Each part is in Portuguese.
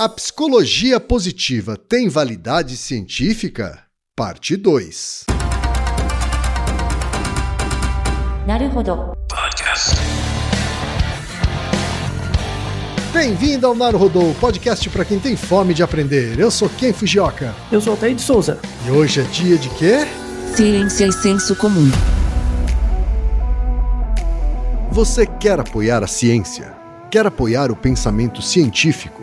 A psicologia positiva tem validade científica? Parte 2. Naruhodo. Bem-vindo ao Naruhodô, podcast para quem tem fome de aprender. Eu sou Ken Fujioka. Eu sou Altair de Souza. E hoje é dia de quê? Ciência e senso comum. Você quer apoiar a ciência? Quer apoiar o pensamento científico?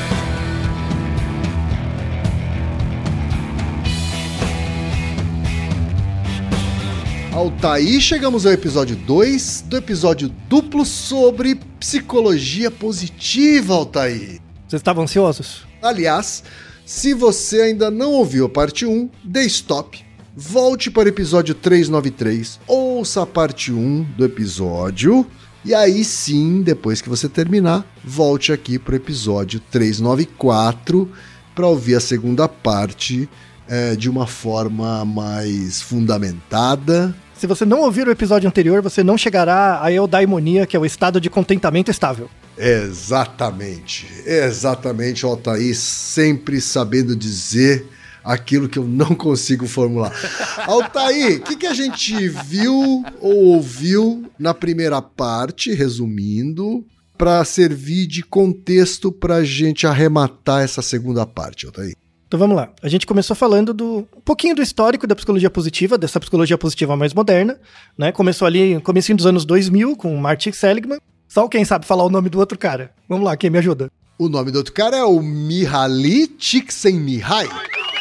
Altaí, chegamos ao episódio 2 do episódio duplo sobre psicologia positiva, Altaí. Vocês estavam ansiosos? Aliás, se você ainda não ouviu a parte 1, dê stop, volte para o episódio 393, ouça a parte 1 do episódio, e aí sim, depois que você terminar, volte aqui para o episódio 394 para ouvir a segunda parte é, de uma forma mais fundamentada. Se você não ouvir o episódio anterior, você não chegará à eudaimonia, que é o estado de contentamento estável. Exatamente, exatamente, Altair, sempre sabendo dizer aquilo que eu não consigo formular. Altair, o que, que a gente viu ou ouviu na primeira parte, resumindo, para servir de contexto para a gente arrematar essa segunda parte, Altair? Então vamos lá. A gente começou falando do um pouquinho do histórico da psicologia positiva, dessa psicologia positiva mais moderna, né? Começou ali no começo dos anos 2000 com Martin Seligman. Só quem sabe falar o nome do outro cara. Vamos lá, quem me ajuda? O nome do outro cara é o Mihaly Csikszentmihalyi.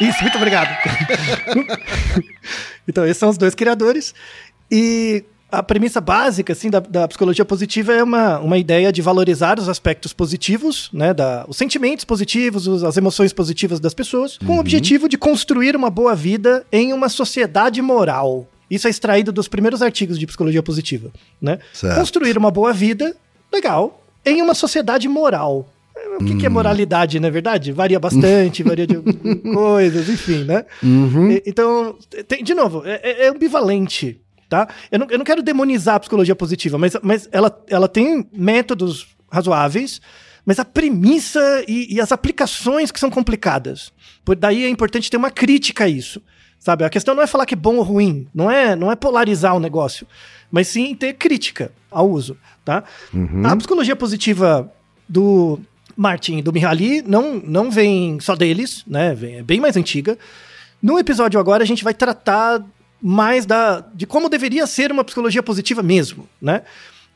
Isso, muito obrigado. então, esses são os dois criadores. E a premissa básica assim, da, da, psicologia positiva é uma, uma ideia de valorizar os aspectos positivos, né, da, os sentimentos positivos, os, as emoções positivas das pessoas, com Uhum. o objetivo de construir uma boa vida em uma sociedade moral. Isso é extraído dos primeiros artigos de psicologia positiva. Né? Certo. Construir uma boa vida, legal, em uma sociedade moral. O que, que é Hum. moralidade, não é verdade? Varia bastante, varia de coisas, enfim, né? Uhum. E- Então, tem- de novo, é, é- é ambivalente, tá? Eu não, eu não quero demonizar a psicologia positiva, mas, mas ela, ela tem métodos razoáveis, mas a premissa e, e as aplicações que são complicadas. Por daí é importante ter uma crítica a isso, sabe? A questão não é falar que é bom ou ruim, não é, não é polarizar o negócio, mas sim ter crítica ao uso, tá? A psicologia positiva do Martin e do Mihaly não, não vem só deles, né? Vem, é bem mais antiga. No episódio agora a gente vai tratar mais da, de como deveria ser uma psicologia positiva mesmo, né?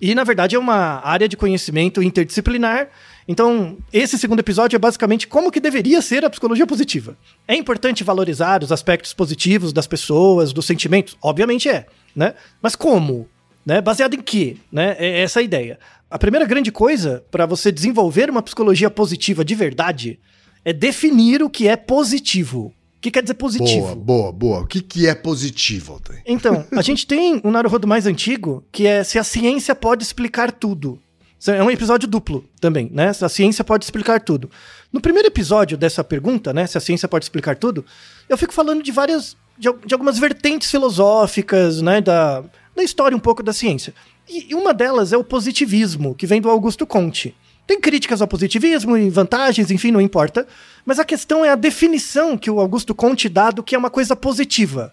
E na verdade é uma área de conhecimento interdisciplinar. Então, esse segundo episódio é basicamente como que deveria ser a psicologia positiva. É importante valorizar os aspectos positivos das pessoas, dos sentimentos? Obviamente é, né? Mas como? Né? Baseado em quê? Né? É essa a ideia. A primeira grande coisa para você desenvolver uma psicologia positiva de verdade é definir o que é positivo. O que quer dizer positivo? Boa, boa, boa. O que, que é positivo, Altair? Então, a gente tem um Naruhodo mais antigo, que é se a ciência pode explicar tudo. É um episódio duplo também, né? Se a ciência pode explicar tudo. No primeiro episódio dessa pergunta, né? Se a ciência pode explicar tudo, eu fico falando de várias. de, de algumas vertentes filosóficas, né? Da, da história um pouco da ciência. E, e uma delas é o positivismo, que vem do Augusto Conte. Tem críticas ao positivismo e vantagens, enfim, não importa. Mas a questão é a definição que o Augusto Conte dá do que é uma coisa positiva.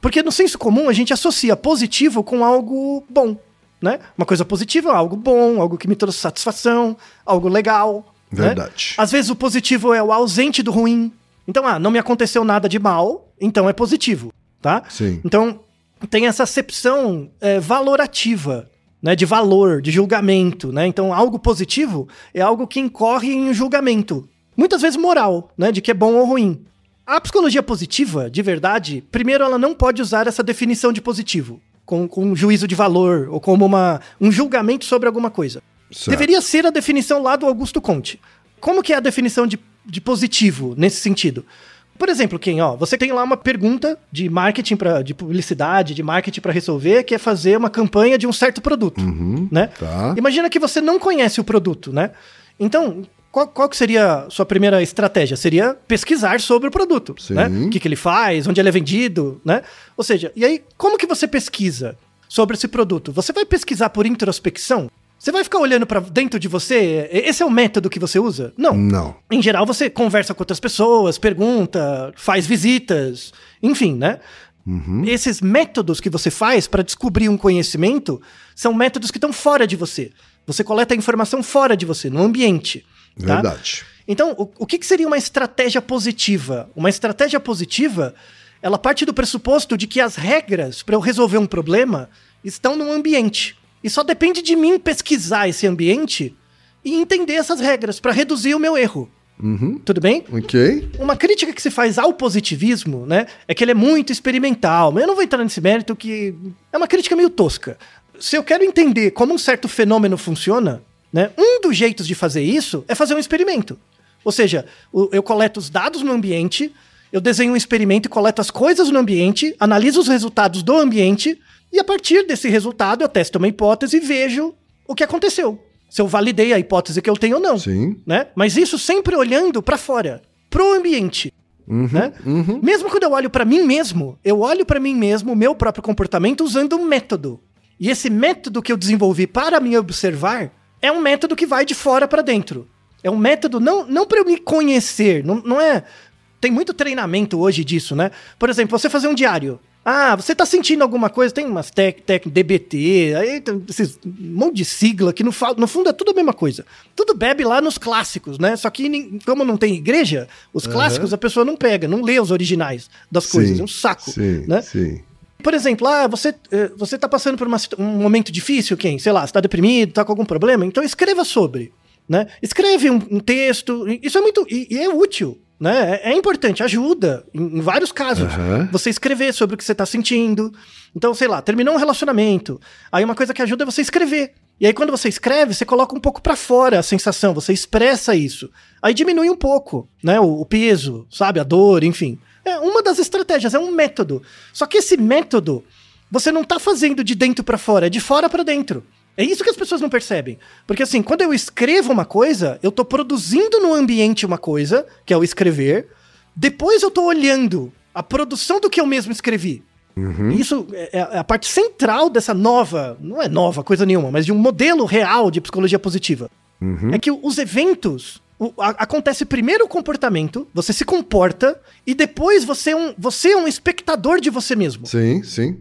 Porque no senso comum a gente associa positivo com algo bom, né? Uma coisa positiva é algo bom, algo que me trouxe satisfação, algo legal. né? Verdade. Às vezes o positivo é o ausente do ruim. Então, ah, não me aconteceu nada de mal, então é positivo, tá? Sim. Então, tem essa acepção é, valorativa, né? De valor, de julgamento, né? Então, algo positivo é algo que incorre em um julgamento. Muitas vezes moral, né? De que é bom ou ruim. A psicologia positiva, de verdade, primeiro ela não pode usar essa definição de positivo, com, com um juízo de valor, ou como uma, um julgamento sobre alguma coisa. Certo. Deveria ser a definição lá do Augusto Conte. Como que é a definição de, de positivo nesse sentido? Por exemplo, quem, ó, você tem lá uma pergunta de marketing para de publicidade, de marketing para resolver, que é fazer uma campanha de um certo produto, Uhum. né? Tá. Imagina que você não conhece o produto, né? Então, qual, qual que seria a sua primeira estratégia? Seria pesquisar sobre o produto, Sim. né? O que, que ele faz, onde ele é vendido, né? Ou seja, e aí, como que você pesquisa sobre esse produto? Você vai pesquisar por introspecção? Você vai ficar olhando para dentro de você? Esse é o método que você usa? Não. Não. Em geral, você conversa com outras pessoas, pergunta, faz visitas, enfim, né? Uhum. Esses métodos que você faz para descobrir um conhecimento são métodos que estão fora de você. Você coleta a informação fora de você, no ambiente. Tá? Verdade. Então, o, o que, que seria uma estratégia positiva? Uma estratégia positiva, ela parte do pressuposto de que as regras para eu resolver um problema estão no ambiente. E só depende de mim pesquisar esse ambiente e entender essas regras para reduzir o meu erro. Uhum. Tudo bem? Ok. Uma crítica que se faz ao positivismo, né, é que ele é muito experimental. Mas eu não vou entrar nesse mérito que é uma crítica meio tosca. Se eu quero entender como um certo fenômeno funciona, né, um dos jeitos de fazer isso é fazer um experimento. Ou seja, eu coleto os dados no ambiente, eu desenho um experimento e coleto as coisas no ambiente, analiso os resultados do ambiente e a partir desse resultado eu testo uma hipótese e vejo o que aconteceu. Se eu validei a hipótese que eu tenho ou não Sim. né? Mas isso sempre olhando pra fora, pro ambiente, Uhum. né? Uhum. Mesmo quando eu olho pra mim mesmo, eu olho pra mim mesmo, o meu próprio comportamento usando um método. E esse método que eu desenvolvi para me observar é um método que vai de fora pra dentro. É um método não não para eu me conhecer, não, não é tem muito treinamento hoje disso, né? Por exemplo, você fazer um diário. Ah, você tá sentindo alguma coisa? Tem umas tec, DBT, aí tem esses um monte de sigla que no, no fundo é tudo a mesma coisa. Tudo bebe lá nos clássicos, né? Só que como não tem igreja, os clássicos a pessoa não pega, não lê os originais das coisas. Sim. É um saco, Sim. né? Sim. Por exemplo, ah, você, eh, você tá passando por uma um momento difícil, quem? Sei lá, você tá deprimido, tá com algum problema? Então escreva sobre, né? Escreve um, um texto, isso é muito, e, e é útil, né? É, é importante, ajuda, em, em vários casos. Aham. Você escrever sobre o que você tá sentindo. Então, sei lá, terminou um relacionamento, aí uma coisa que ajuda é você escrever. E aí quando você escreve, você coloca um pouco pra fora a sensação, você expressa isso. Aí diminui um pouco, né, o, o peso, sabe, a dor, enfim. É uma das estratégias, é um método. Só que esse método você não tá fazendo de dentro pra fora, é de fora pra dentro. É isso que as pessoas não percebem. Porque assim, quando eu escrevo uma coisa, eu tô produzindo no ambiente uma coisa, que é o escrever. Depois eu tô olhando a produção do que eu mesmo escrevi. Isso é é a parte central dessa nova, não é nova coisa nenhuma, mas de um modelo real de psicologia positiva. É que os eventos o- a- acontece primeiro o comportamento, você se comporta e depois você é um, você é um espectador de você mesmo. Sim, sim.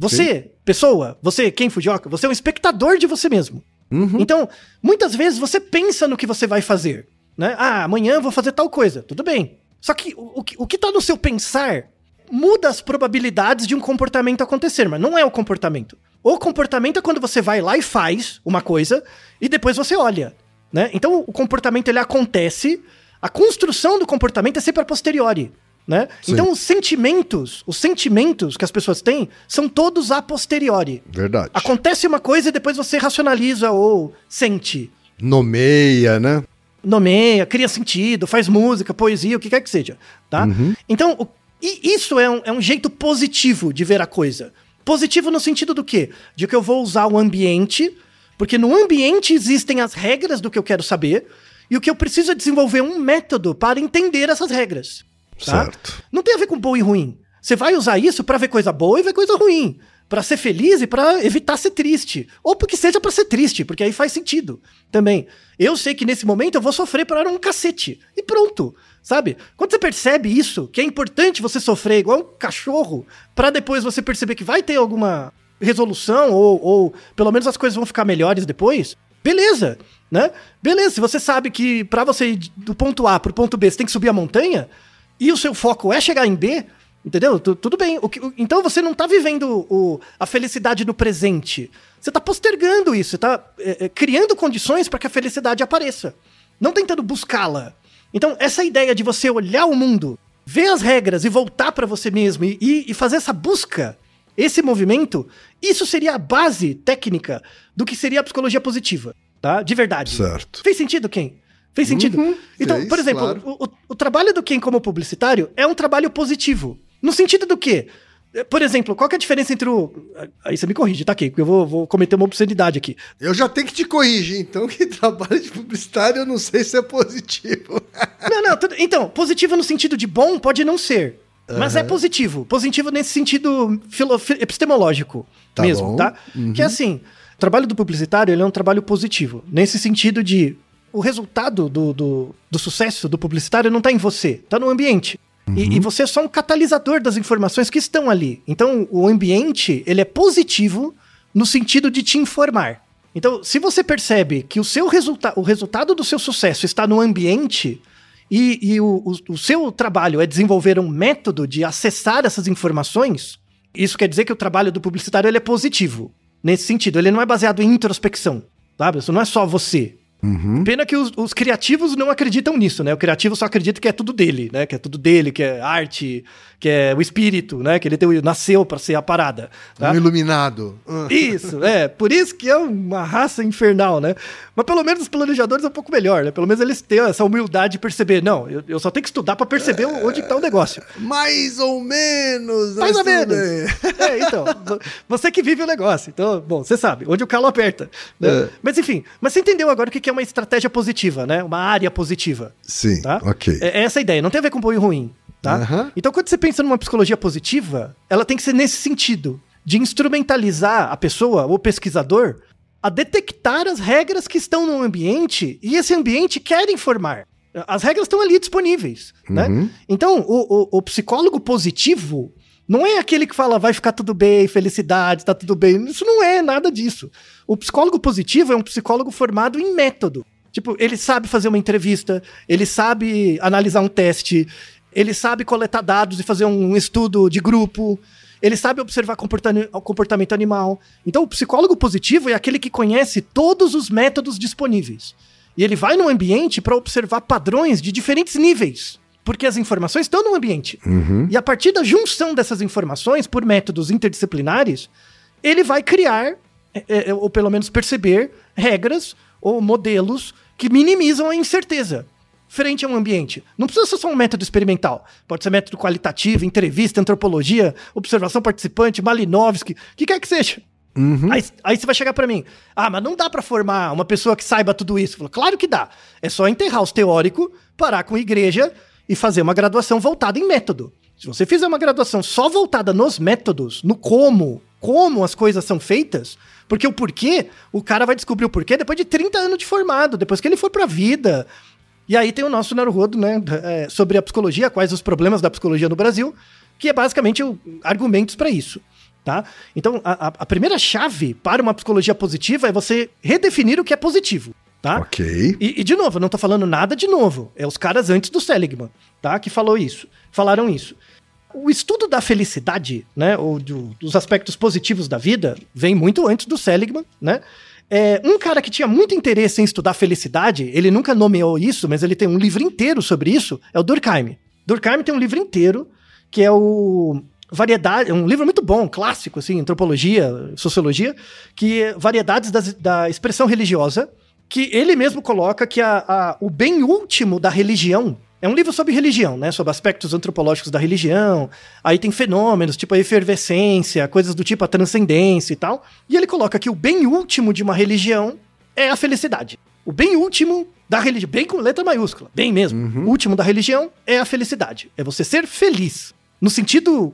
sim. Pessoa, você, quem Fujioka, você é um espectador de você mesmo. Uhum. Então, muitas vezes você pensa no que você vai fazer, né? Ah, amanhã eu vou fazer tal coisa, tudo bem. Só que o, o, que- o que tá no seu pensar muda as probabilidades de um comportamento acontecer, mas não é o comportamento. O comportamento é quando você vai lá e faz uma coisa e depois você olha, né? Então, o comportamento ele acontece, a construção do comportamento é sempre a posteriori. Né? Então os sentimentos, os sentimentos que as pessoas têm são todos a posteriori. Verdade. Acontece uma coisa e depois você racionaliza ou sente. Nomeia, né? nomeia, cria sentido, faz música, poesia, o que quer que seja, tá? Então, o- isso é um, é um jeito positivo de ver a coisa. Positivo no sentido do quê? De que eu vou usar o ambiente, porque no ambiente existem as regras do que eu quero saber, e o que eu preciso é desenvolver um método para entender essas regras. Tá? Certo. Não tem a ver com bom e ruim. Você vai usar isso pra ver coisa boa e ver coisa ruim. Pra ser feliz e pra evitar ser triste. Ou porque seja pra ser triste, porque aí faz sentido também. Eu sei que nesse momento eu vou sofrer para um cacete. E pronto. Sabe? Quando você percebe isso, que é importante você sofrer igual um cachorro, pra depois você perceber que vai ter alguma resolução, ou, ou pelo menos as coisas vão ficar melhores depois, beleza, né? Beleza, se você sabe que pra você ir do ponto A pro ponto B você tem que subir a montanha, e o seu foco é chegar em B, entendeu? Tu- tudo bem. O que- o- então você não tá vivendo o- a felicidade no presente. Você tá postergando isso, você tá é, é, criando condições para que a felicidade apareça. Não tentando buscá-la. Então, essa ideia de você olhar o mundo, ver as regras e voltar para você mesmo e, e- e fazer essa busca, esse movimento, isso seria a base técnica do que seria a psicologia positiva, tá? De verdade. Certo. Fez sentido, Ken? Fez sentido? Uhum, então, fez, por exemplo, claro. o, o- o trabalho do Ken como publicitário é um trabalho positivo. No sentido do quê? Eh, Por exemplo, qual que é a diferença entre o. Aí você me corrige, tá, Ken? Porque eu vou, vou cometer uma obscenidade aqui. Eu já tenho que te corrigir, então, que trabalho de publicitário eu não sei se é positivo. Não, não, tudo- então, positivo no sentido de bom pode não ser. Mas é positivo. Positivo nesse sentido filo- fi- epistemológico Tá mesmo, bom. tá? Que é assim, o trabalho do publicitário ele é um trabalho positivo. Nesse sentido de o resultado do, do, do sucesso do publicitário não tá em você, tá no ambiente. E, e você é só um catalisador das informações que estão ali. Então, o ambiente, ele é positivo no sentido de te informar. Então, se você percebe que o seu resultado, o resultado do seu sucesso está no ambiente e, e o, o- o seu trabalho é desenvolver um método de acessar essas informações, isso quer dizer que o trabalho do publicitário ele é positivo. Nesse sentido, ele não é baseado em introspecção, sabe? Isso não é só você. Pena que os, os criativos não acreditam nisso, né? O criativo só acredita que é tudo dele, né? Que é tudo dele, que é arte, que é o espírito, né? Que ele tem- nasceu pra ser a parada. tá? Um iluminado. Ah. Isso, é. Por isso que é uma raça infernal, né? Mas pelo menos os planejadores é um pouco melhor, né? Pelo menos eles têm essa humildade de perceber. Não, eu, eu só tenho que estudar pra perceber onde que tá o negócio. Mais ou menos. Mais ou menos. É, então. vo- Você que vive o negócio. Então, bom, você sabe, onde o calo aperta. né? É. Mas enfim, mas você entendeu agora o que é uma estratégia positiva, né? Uma área positiva. Sim, Tá? ok. É, é essa a ideia, não tem a ver com bom e ruim, tá? Aham. Então, quando você pensa numa psicologia positiva, ela tem que ser nesse sentido, de instrumentalizar a pessoa, o pesquisador, a detectar as regras que estão no ambiente e esse ambiente quer informar. As regras estão ali disponíveis, né? Uhum. Então, o, o- o psicólogo positivo não é aquele que fala vai ficar tudo bem, felicidade, tá tudo bem. Isso não é nada disso. O psicólogo positivo é um psicólogo formado em método. Tipo, ele sabe fazer uma entrevista, ele sabe analisar um teste, ele sabe coletar dados e fazer um estudo de grupo, ele sabe observar comportamento animal. Então, o psicólogo positivo é aquele que conhece todos os métodos disponíveis. E ele vai no ambiente para observar padrões de diferentes níveis, porque as informações estão no ambiente. E a partir da junção dessas informações por métodos interdisciplinares, ele vai criar, é, é, ou pelo menos perceber, regras ou modelos que minimizam a incerteza frente a um ambiente. Não precisa ser só um método experimental. Pode ser método qualitativo, entrevista, antropologia, observação participante, Malinowski, o que quer que seja. Aí, aí você vai chegar pra mim, ah, mas não dá pra formar uma pessoa que saiba tudo isso. Falo, claro que dá. É só enterrar os teóricos, parar com igreja e fazer uma graduação voltada em método. Se você fizer uma graduação só voltada nos métodos, no como, como as coisas são feitas, porque o porquê, o cara vai descobrir o porquê depois de 30 anos de formado, depois que ele for pra vida. E aí tem o nosso Naruhodo, né, é, sobre a psicologia, quais os problemas da psicologia no Brasil, que é basicamente o, argumentos pra isso. Tá? Então, a, a- a primeira chave para uma psicologia positiva é você redefinir o que é positivo. Tá? Ok. E, e, de novo, eu não tô falando nada de novo. É os caras antes do Seligman, tá? Que falou isso. Falaram isso. O estudo da felicidade, né? Ou do- dos aspectos positivos da vida, vem muito antes do Seligman, né? É, um cara que tinha muito interesse em estudar felicidade, ele nunca nomeou isso, mas ele tem um livro inteiro sobre isso, é o Durkheim. Durkheim tem um livro inteiro que é o variedade, é um livro muito bom, clássico assim, antropologia, sociologia, que é variedades das, da expressão religiosa, que ele mesmo coloca que a, a, o bem último da religião é um livro sobre religião, né? Sobre aspectos antropológicos da religião. Aí tem fenômenos, tipo a efervescência, coisas do tipo a transcendência e tal. E ele coloca que o bem último de uma religião é a felicidade. O bem último da religião, bem com letra maiúscula, bem mesmo. Uhum. O último da religião é a felicidade. É você ser feliz. No sentido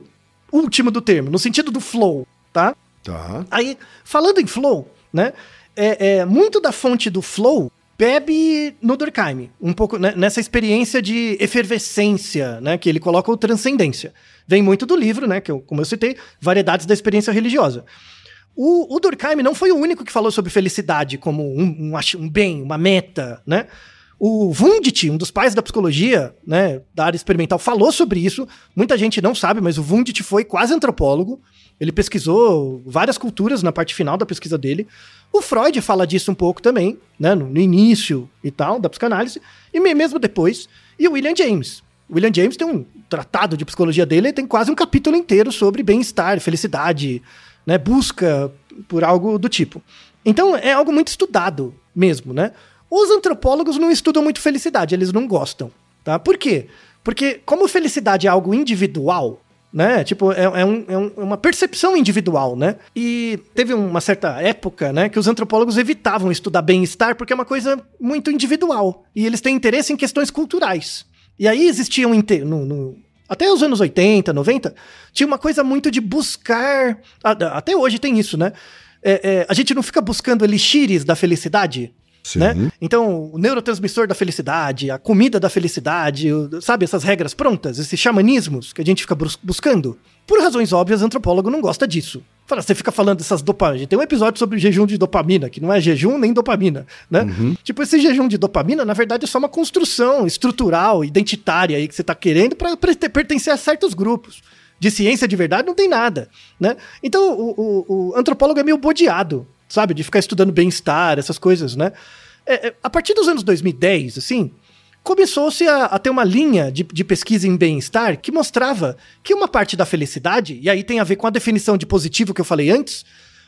último do termo, no sentido do flow, tá? Tá. Aí, falando em flow, né? É, é, muito da fonte do flow bebe no Durkheim, um pouco né, nessa experiência de efervescência, né, que ele coloca o transcendência. Vem muito do livro, né, que eu, como eu citei, Variedades da Experiência Religiosa. O, o Durkheim não foi o único que falou sobre felicidade como um, um, um bem, uma meta, né? O Wundt, um dos pais da psicologia, né, da área experimental, falou sobre isso. Muita gente não sabe, mas o Wundt foi quase antropólogo. Ele pesquisou várias culturas na parte final da pesquisa dele. O Freud fala disso um pouco também, né, no, no início e tal, da psicanálise, e me- mesmo depois. E o William James. O William James tem um tratado de psicologia dele, tem quase um capítulo inteiro sobre bem-estar, felicidade, né, busca por algo do tipo. Então é algo muito estudado mesmo, né? Os antropólogos não estudam muito felicidade, eles não gostam, tá? Por quê? Porque como felicidade é algo individual, né? Tipo, é, é um- é um- é uma percepção individual, né? E teve uma certa época, né, que os antropólogos evitavam estudar bem-estar porque é uma coisa muito individual. E eles têm interesse em questões culturais. E aí existia inte- no, no- até os anos 80, 90, tinha uma coisa muito de buscar. Até hoje tem isso, né? É, é, a gente não fica buscando elixires da felicidade. Sim. Né? Então, o neurotransmissor da felicidade, a comida da felicidade, sabe, essas regras prontas, esses xamanismos que a gente fica bus- buscando. Por razões óbvias, antropólogo não gosta disso. Fala, você fica falando dessas dopaminas. Tem um episódio sobre jejum de dopamina, que não é jejum nem dopamina, né? Tipo, esse jejum de dopamina, na verdade, é só uma construção estrutural, identitária aí que você tá querendo para pertencer a certos grupos. De ciência de verdade não tem nada, né? Então, o, o- o antropólogo é meio bodeado, sabe? De ficar estudando bem-estar, essas coisas, né? É, é, a partir dos anos 2010, assim, começou-se a, a ter uma linha de, de pesquisa em bem-estar que mostrava que uma parte da felicidade, e aí tem a ver com a definição de positivo que eu falei antes,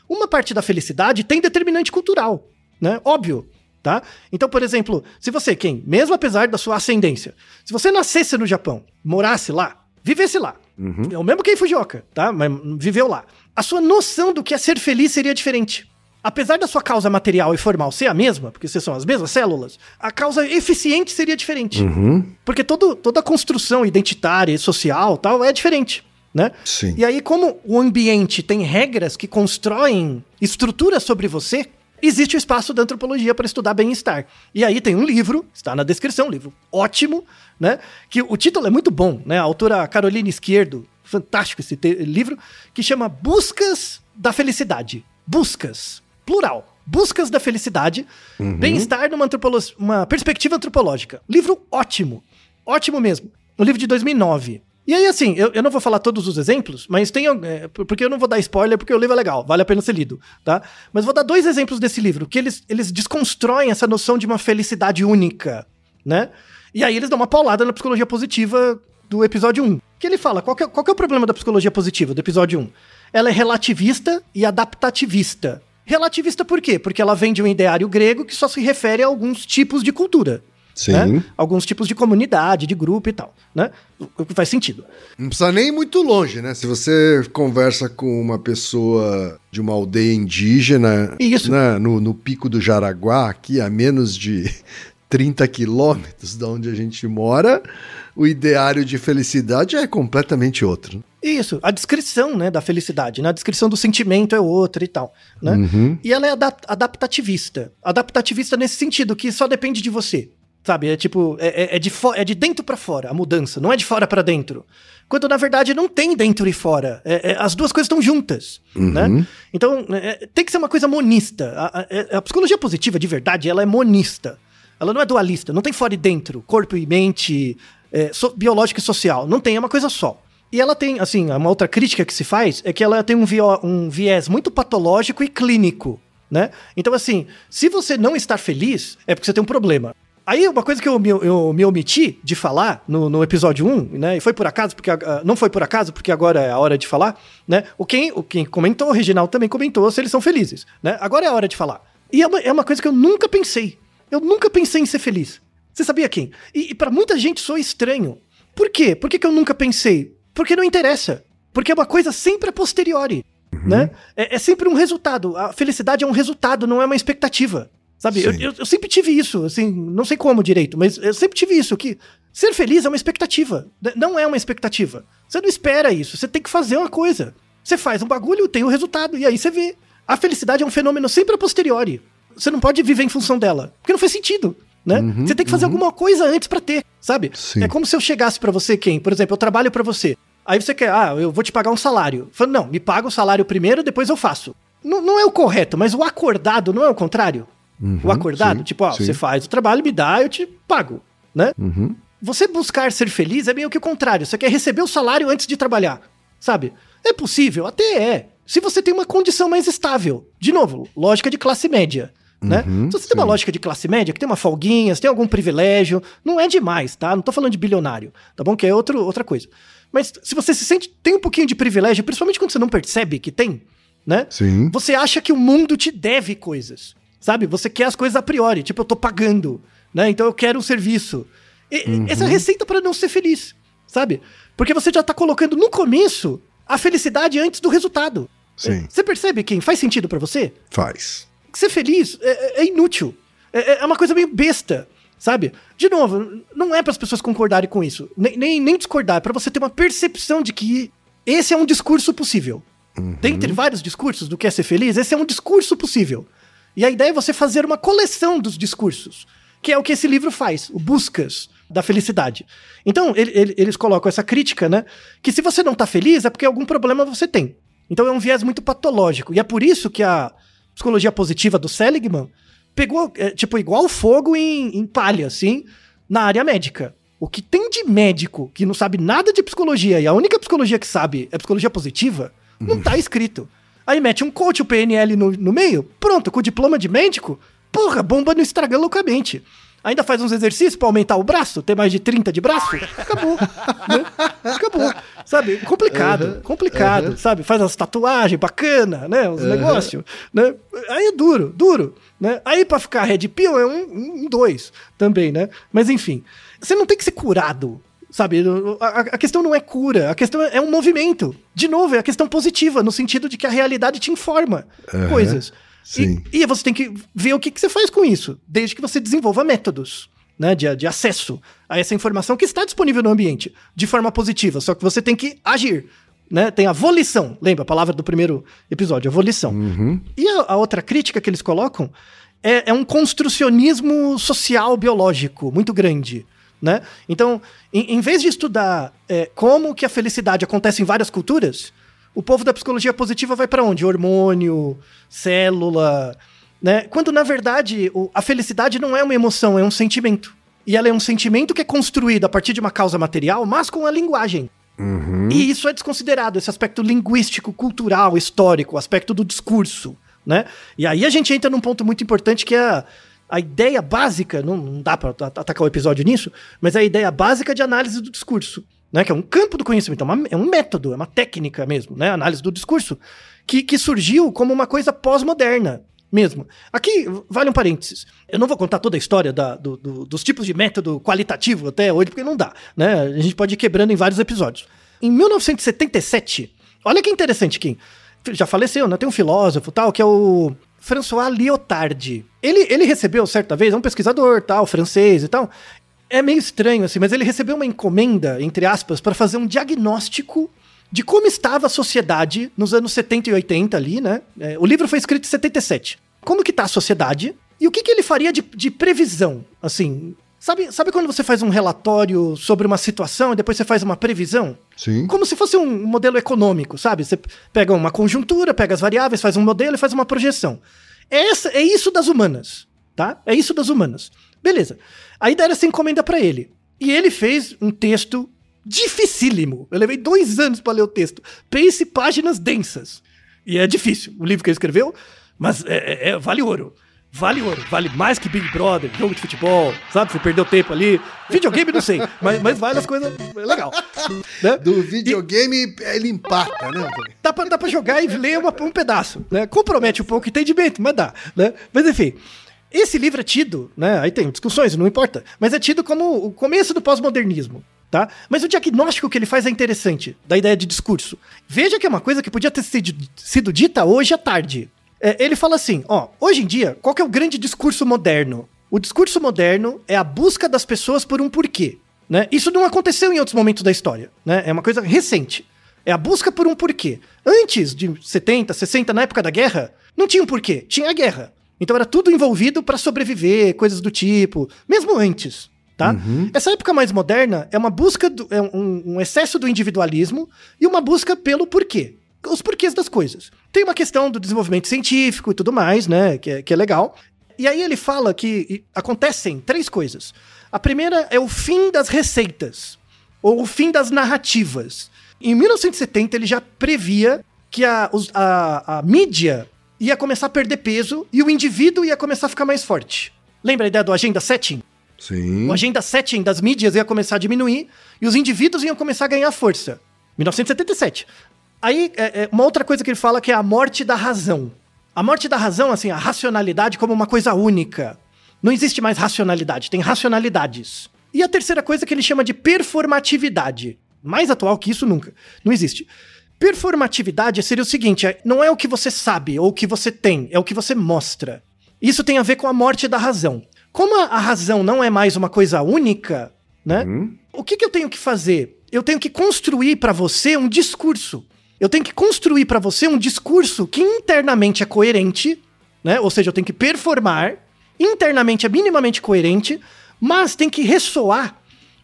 uma parte da felicidade tem determinante cultural, né? Óbvio, tá? Então, por exemplo, se você, quem, mesmo apesar da sua ascendência, se você nascesse no Japão, morasse lá, vivesse lá, é o mesmo que Fujioka, tá? Mas viveu lá. A sua noção do que é ser feliz seria diferente. Apesar da sua causa material e formal ser a mesma, porque vocês são as mesmas células, a causa eficiente seria diferente. Porque todo, toda a construção identitária e social tal é diferente, né? Sim. E aí, como o ambiente tem regras que constroem estruturas sobre você, existe o espaço da antropologia para estudar bem-estar. E aí tem um livro, está na descrição, um livro ótimo, né? Que o título é muito bom, né? A autora Caroline Esquerdo, fantástico esse livro, que chama Buscas da Felicidade. Buscas, plural. Buscas da felicidade, bem-estar numa antropolo- uma perspectiva antropológica. Livro ótimo, ótimo mesmo. Um livro de 2009. E aí, assim, eu, eu não vou falar todos os exemplos, mas tem. é, porque eu não vou dar spoiler, porque o livro é legal, vale a pena ser lido, tá? Mas vou dar dois exemplos desse livro, que eles, eles desconstroem essa noção de uma felicidade única, né? E aí eles dão uma paulada na psicologia positiva do episódio 1. Que ele fala: qual que, é, qual que é o problema da psicologia positiva do episódio 1? Ela é relativista e adaptativista. Relativista por quê? Porque ela vem de um ideário grego que só se refere a alguns tipos de cultura. Sim. né? Alguns tipos de comunidade, de grupo e tal, né? O que faz sentido. Não precisa nem ir muito longe, né? Se você conversa com uma pessoa de uma aldeia indígena Isso. né, no, no pico do Jaraguá, aqui a menos de 30 quilômetros de onde a gente mora, o ideário de felicidade é completamente outro. Isso, a descrição, né, da felicidade, né? A descrição do sentimento é outra e tal, né? Uhum. E ela é adap- adaptativista. Adaptativista nesse sentido, que só depende de você. Sabe? É tipo, é, é- é de, é de dentro pra fora a mudança, não é de fora pra dentro. Quando na verdade não tem dentro e fora. É- é- as duas coisas estão juntas. Né? Então é- tem que ser uma coisa monista. A, a- a psicologia positiva, de verdade, ela é monista. Ela não é dualista, não tem fora e dentro, corpo e mente, é, so- biológico e social. Não tem, é uma coisa só. E ela tem, assim, uma outra crítica que se faz é que ela tem um, um viés muito patológico e clínico, né? Então, assim, se você não estar feliz, é porque você tem um problema. Aí, uma coisa que eu me, eu me omiti de falar no, no episódio 1, né? E foi por acaso, porque uh, não foi por acaso, porque agora é a hora de falar, né? O quem, o quem comentou, o Reginaldo também comentou se eles são felizes, né? Agora é a hora de falar. E é uma, é uma coisa que eu nunca pensei. Eu nunca pensei em ser feliz. Você sabia quem? E, e para muita gente sou estranho. Por quê? Por que, que eu nunca pensei? Porque não interessa. Porque é uma coisa sempre a posteriori. Uhum. Né? É, é sempre um resultado. A felicidade é um resultado, não é uma expectativa. Sabe? Eu, eu, eu, sempre tive isso, assim, não sei como direito, mas eu sempre tive isso, que ser feliz é uma expectativa. Não é uma expectativa. Você não espera isso, você tem que fazer uma coisa. Você faz um bagulho, tem o um resultado, e aí você vê. A felicidade é um fenômeno sempre a posteriori. Você não pode viver em função dela, porque não faz sentido. Né? Uhum, você tem que fazer uhum. alguma coisa antes para ter, sabe? Sim. É como se eu chegasse para você, quem? Por exemplo, eu trabalho para você. Aí você quer, ah, eu vou te pagar um salário. Não, me paga o salário primeiro, depois eu faço. Não, não é o correto, mas o acordado não é o contrário? Uhum, o acordado, sim, tipo, ó, sim. você faz o trabalho, me dá, eu te pago, né? Uhum. Você buscar ser feliz é meio que o contrário. Você quer receber o salário antes de trabalhar, sabe? É possível, até é. Se você tem uma condição mais estável. De novo, lógica de classe média. Né? Uhum, Se você sim. tem uma lógica de classe média, que tem uma folguinha, você tem algum privilégio, não é demais, tá? Não tô falando de bilionário, tá bom? Que é outro, outra coisa. Mas se você se sente, tem um pouquinho de privilégio, principalmente quando você não percebe que tem, né? Sim. Você acha que o mundo te deve coisas. Sabe? Você quer as coisas a priori, tipo, eu tô pagando, né? Então eu quero um serviço. E, uhum. Essa é a receita para não ser feliz, sabe? Porque você já tá colocando no começo a felicidade antes do resultado. Sim. Você percebe quem faz sentido para você? Faz. Ser feliz é, é, é inútil. É, é, uma coisa meio besta, sabe? De novo, não é para as pessoas concordarem com isso, nem, nem, nem discordar, é para você ter uma percepção de que esse é um discurso possível. Uhum. Dentre vários discursos do que é ser feliz, esse é um discurso possível. E a ideia é você fazer uma coleção dos discursos, que é o que esse livro faz, o Buscas da Felicidade. Então, ele, ele, eles colocam essa crítica, né? Que se você não tá feliz é porque algum problema você tem. Então é um viés muito patológico. E é por isso que a psicologia positiva do Seligman pegou, é, tipo, igual fogo em, em palha, assim, na área médica. O que tem de médico que não sabe nada de psicologia e a única psicologia que sabe é psicologia positiva, não tá escrito. Aí mete um coach, o PNL no, no meio, pronto, com diploma de médico, porra, bomba não estraga loucamente. Ainda faz uns exercícios para aumentar o braço, ter mais de 30 de braço? Acabou. né? Acabou. Sabe? Complicado, uhum, complicado, uhum. sabe? Faz as tatuagens bacana, né? Os uhum. negócios, né? Aí é duro, duro, né? Aí para ficar red pill é um, um, dois também, né? Mas enfim, você não tem que ser curado Sabe? A, a, questão não é cura, a questão é um movimento. De novo, é a questão positiva, no sentido de que a realidade te informa uhum, coisas. E, e, você tem que ver o que, que você faz com isso, desde que você desenvolva métodos. Né, de, de acesso a essa informação que está disponível no ambiente de forma positiva, só que você tem que agir. Né? Tem a volição, lembra a palavra do primeiro episódio, a volição. Uhum. E a, a, outra crítica que eles colocam é, é um construcionismo social biológico muito grande né? Então, em, em vez de estudar é, como que a felicidade acontece em várias culturas, o povo da psicologia positiva vai para onde? Hormônio, célula, né? Quando na verdade o, a felicidade não é uma emoção, é um sentimento. E ela é um sentimento que é construído a partir de uma causa material, mas com a linguagem. Uhum. E isso é desconsiderado, esse aspecto linguístico, cultural, histórico, o aspecto do discurso, né? E aí a gente entra num ponto muito importante que é a ideia básica, não, não dá para atacar o episódio nisso, mas a ideia básica de análise do discurso, né? Que é um campo do conhecimento, é, uma, é um método, é uma técnica mesmo, né? Análise do discurso, que, que surgiu como uma coisa pós-moderna mesmo. Aqui, vale um parênteses. Eu não vou contar toda a história da, do, do, dos tipos de método qualitativo até hoje, porque não dá, né? A gente pode ir quebrando em vários episódios. Em 1977, olha que interessante, Kim. Já faleceu, né? Tem um filósofo tal, que é o François Lyotard. Ele, ele recebeu certa vez, é um pesquisador, tal, francês e tal. É meio estranho assim, mas ele recebeu uma encomenda, entre aspas, para fazer um diagnóstico de como estava a sociedade nos anos 70 e 80 ali, né? É, o livro foi escrito em 77. Como que tá a sociedade e o que, que ele faria de, de previsão, assim, Sabe, sabe quando você faz um relatório sobre uma situação e depois você faz uma previsão? Sim. Como se fosse um modelo econômico, sabe? Você pega uma conjuntura, pega as variáveis, faz um modelo e faz uma projeção. Essa, é isso das humanas, tá? É isso das humanas. Beleza. Aí deram essa encomenda para ele. E ele fez um texto dificílimo. Eu levei dois anos para ler o texto. Pense páginas densas. E é difícil o livro que ele escreveu, mas é, é, é vale ouro. vale ouro, vale mais que Big Brother, jogo de futebol, sabe? Você perdeu tempo ali. Videogame, não sei, mas, mas vale as coisas. é Legal. Né? Do videogame, ele empata, né? Dá pra, dá pra jogar e ler uma- um pedaço, né? Compromete um pouco o entendimento, mas dá, né? Mas enfim, esse livro é tido, né? Aí tem discussões, não importa, mas é tido como o começo do pós-modernismo, tá? Mas o diagnóstico que ele faz é interessante, da ideia de discurso. Veja que é uma coisa que podia ter sido, dita hoje à tarde. É, ele fala assim, ó, hoje em dia, qual é o grande discurso moderno? O discurso moderno é a busca das pessoas por um porquê, né? Isso não aconteceu em outros momentos da história, né? É uma coisa recente. É a busca por um porquê. Antes de 70, 60, na época da guerra, não tinha um porquê, tinha a guerra. Então era tudo envolvido pra sobreviver, coisas do tipo, mesmo antes, tá? Essa época mais moderna é uma busca, do, é um, um excesso do individualismo e uma busca pelo porquê. Os porquês das coisas. Tem uma questão do desenvolvimento científico e tudo mais, né? Que é, que é legal. E aí ele fala que acontecem três coisas. A primeira é o fim das receitas, ou o fim das narrativas. Em 1970 ele já previa que a, a, a mídia ia começar a perder peso e o indivíduo ia começar a ficar mais forte. Lembra a ideia do agenda setting? Sim. O agenda setting das mídias ia começar a diminuir e os indivíduos iam começar a ganhar força. 1977. Aí, é, é, uma outra coisa que ele fala que é a morte da razão. A morte da razão, assim, a racionalidade como uma coisa única. Não existe mais racionalidade, tem racionalidades. E a terceira coisa que ele chama de performatividade. Mais atual que isso nunca. Não existe. Performatividade seria o seguinte: é- não é o que você sabe ou o que você tem, é o que você mostra. Isso tem a ver com a morte da razão. Como a, a razão não é mais uma coisa única, né? O que, que eu tenho que fazer? Eu tenho que construir para você um discurso. Eu tenho que construir para você um discurso que internamente é coerente, né? Ou seja, eu tenho que performar, internamente é minimamente coerente, mas tem que ressoar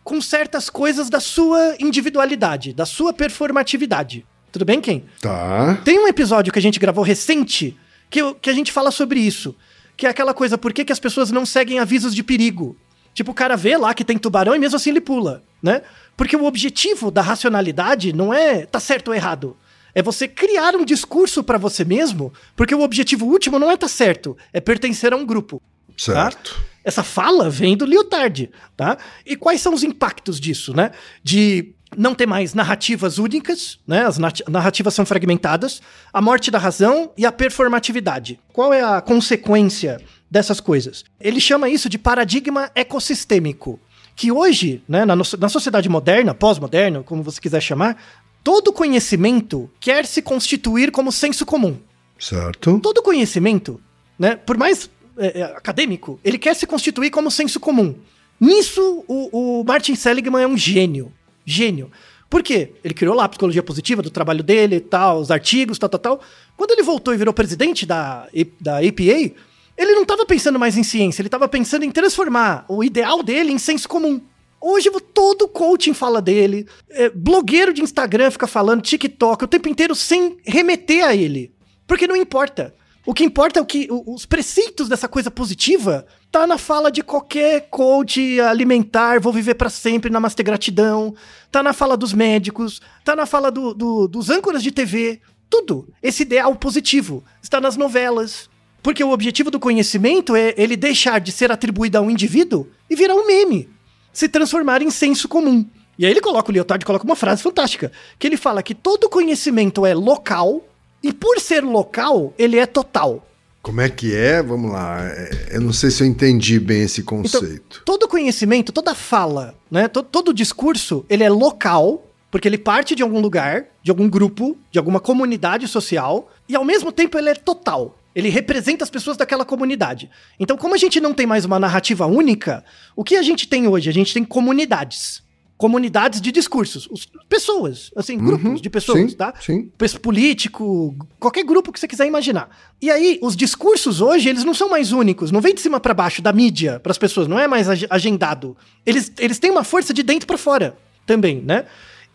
com certas coisas da sua individualidade, da sua performatividade. Tudo bem, Ken? Tá. Tem um episódio que a gente gravou recente que, eu- que a gente fala sobre isso. Que é aquela coisa, por que, que as pessoas não seguem avisos de perigo? Tipo, o cara vê lá que tem tubarão e mesmo assim ele pula, né? Porque o objetivo da racionalidade não é tá certo ou errado. É você criar um discurso pra você mesmo, porque o objetivo último não é tá certo, é pertencer a um grupo. Certo. Essa fala vem do Lyotard, tá? E quais são os impactos disso, né? De não ter mais narrativas únicas, né? As narrativas são fragmentadas, a morte da razão e a performatividade. Qual é a consequência dessas coisas? Ele chama isso de paradigma ecossistêmico, que hoje, né, na, na sociedade moderna, pós-moderna, como você quiser chamar, todo conhecimento quer se constituir como senso comum Certo. todo conhecimento, né, por mais é, é, acadêmico, ele quer se constituir como senso comum. Nisso, o, o Martin Seligman é um gênio. Gênio. Por quê? Ele criou lá a psicologia positiva do trabalho dele e tal, os artigos, tal, tal, tal. Quando ele voltou e virou presidente da, da APA, ele não estava pensando mais em ciência, ele estava pensando em transformar o ideal dele em senso comum. Hoje todo coaching fala dele, é, blogueiro de Instagram fica falando, TikTok, o tempo inteiro sem remeter a ele. Porque não importa. O que importa é o que os preceitos dessa coisa positiva tá na fala de qualquer coach alimentar, vou viver pra sempre, namastê gratidão, tá na fala dos médicos, tá na fala do- do- dos âncoras de TV, tudo. Esse ideal positivo está nas novelas. Porque o objetivo do conhecimento é ele deixar de ser atribuído a um indivíduo e virar um meme se transformar em senso comum. E aí ele coloca, o Lyotard coloca uma frase fantástica, que ele fala que todo conhecimento é local e por ser local, ele é total. Como é que é? Vamos lá. É, Eu não sei se eu entendi bem esse conceito. Todo conhecimento, toda fala, né, todo, todo discurso, ele é local, porque ele parte de algum lugar, de algum grupo, de alguma comunidade social, e ao mesmo tempo ele é total. Ele representa as pessoas daquela comunidade. Então, como a gente não tem mais uma narrativa única, o que a gente tem hoje? A gente tem comunidades. Comunidades de discursos. Os- pessoas, assim, grupos de pessoas, Uhum. sim, tá? sim. Político, qualquer grupo que você quiser imaginar. E aí, os discursos hoje, eles não são mais únicos, não vem de cima pra baixo da mídia para as pessoas, não é mais ag- agendado. Eles, eles têm uma força de dentro pra fora também, né?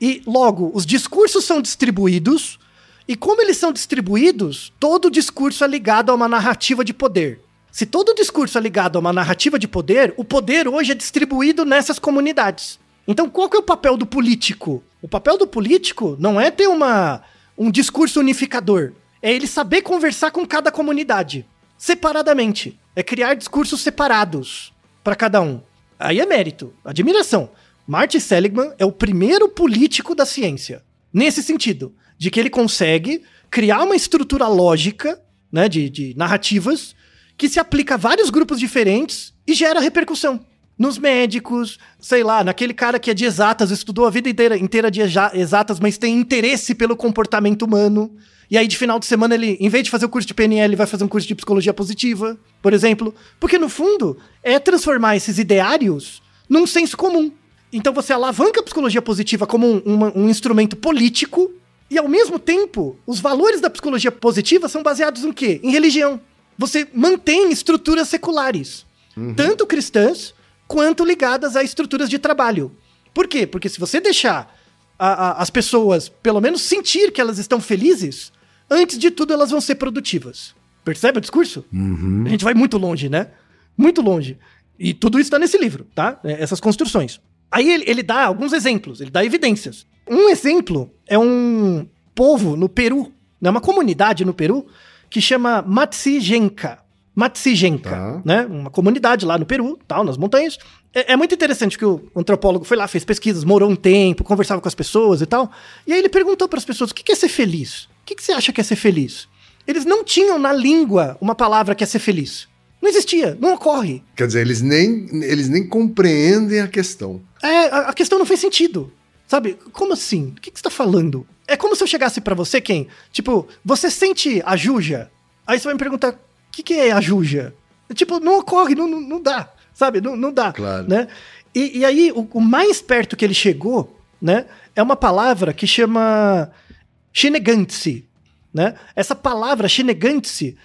E logo, os discursos são distribuídos, e como eles são distribuídos, todo discurso é ligado a uma narrativa de poder. Se todo discurso é ligado a uma narrativa de poder, o poder hoje é distribuído nessas comunidades. Então, qual que é o papel do político? O papel do político não é ter uma, um discurso unificador. É ele saber conversar com cada comunidade, separadamente. é criar discursos separados para cada um. Aí é mérito, admiração. Marty Seligman é o primeiro político da ciência. Nesse sentido, de que ele consegue criar uma estrutura lógica, né, de, de narrativas, que se aplica a vários grupos diferentes e gera repercussão. Nos médicos, sei lá, naquele cara que é de exatas, estudou a vida inteira, inteira de exatas, mas tem interesse pelo comportamento humano. E aí, de final de semana, ele, em vez de fazer o curso de PNL, vai fazer um curso de psicologia positiva, por exemplo. Porque, no fundo, é transformar esses ideários num senso comum. Então, você alavanca a psicologia positiva como um, um, um instrumento político, e, ao mesmo tempo, os valores da psicologia positiva são baseados em quê? Em religião. Você mantém estruturas seculares, uhum. tanto cristãs quanto ligadas a estruturas de trabalho. Por quê? Porque se você deixar a, a, as pessoas, pelo menos, sentir que elas estão felizes, antes de tudo elas vão ser produtivas. Percebe o discurso? Uhum. A gente vai muito longe, né? Muito longe. E tudo isso está nesse livro, tá? É, essas construções. Aí ele, ele, dá alguns exemplos, ele dá evidências. Um exemplo é um povo no Peru, né, uma comunidade no Peru, que chama Matsigenka. Matsigenka, tá. né? Uma comunidade lá no Peru, tal, nas montanhas. É, é, muito interessante que o antropólogo foi lá, fez pesquisas, morou um tempo, conversava com as pessoas e tal. E aí ele perguntou para as pessoas: o que é ser feliz? O que, que você acha que é ser feliz? Eles não tinham na língua uma palavra que é ser feliz. Não existia, não ocorre. Quer dizer, eles nem, eles nem compreendem a questão. É, a, a questão não fez sentido. Sabe? Como assim? O que, que você tá falando? É como se eu chegasse para você, quem? Tipo, você sente a Juja? Aí você vai me perguntar, que, que é a Juja? Tipo, não ocorre, não, não, não dá. Sabe? Não, não dá. Claro. Né? E, e aí, o, o, mais perto que ele chegou, né? É uma palavra que chama Shinegantsi, né? Essa palavra Shinegantsi,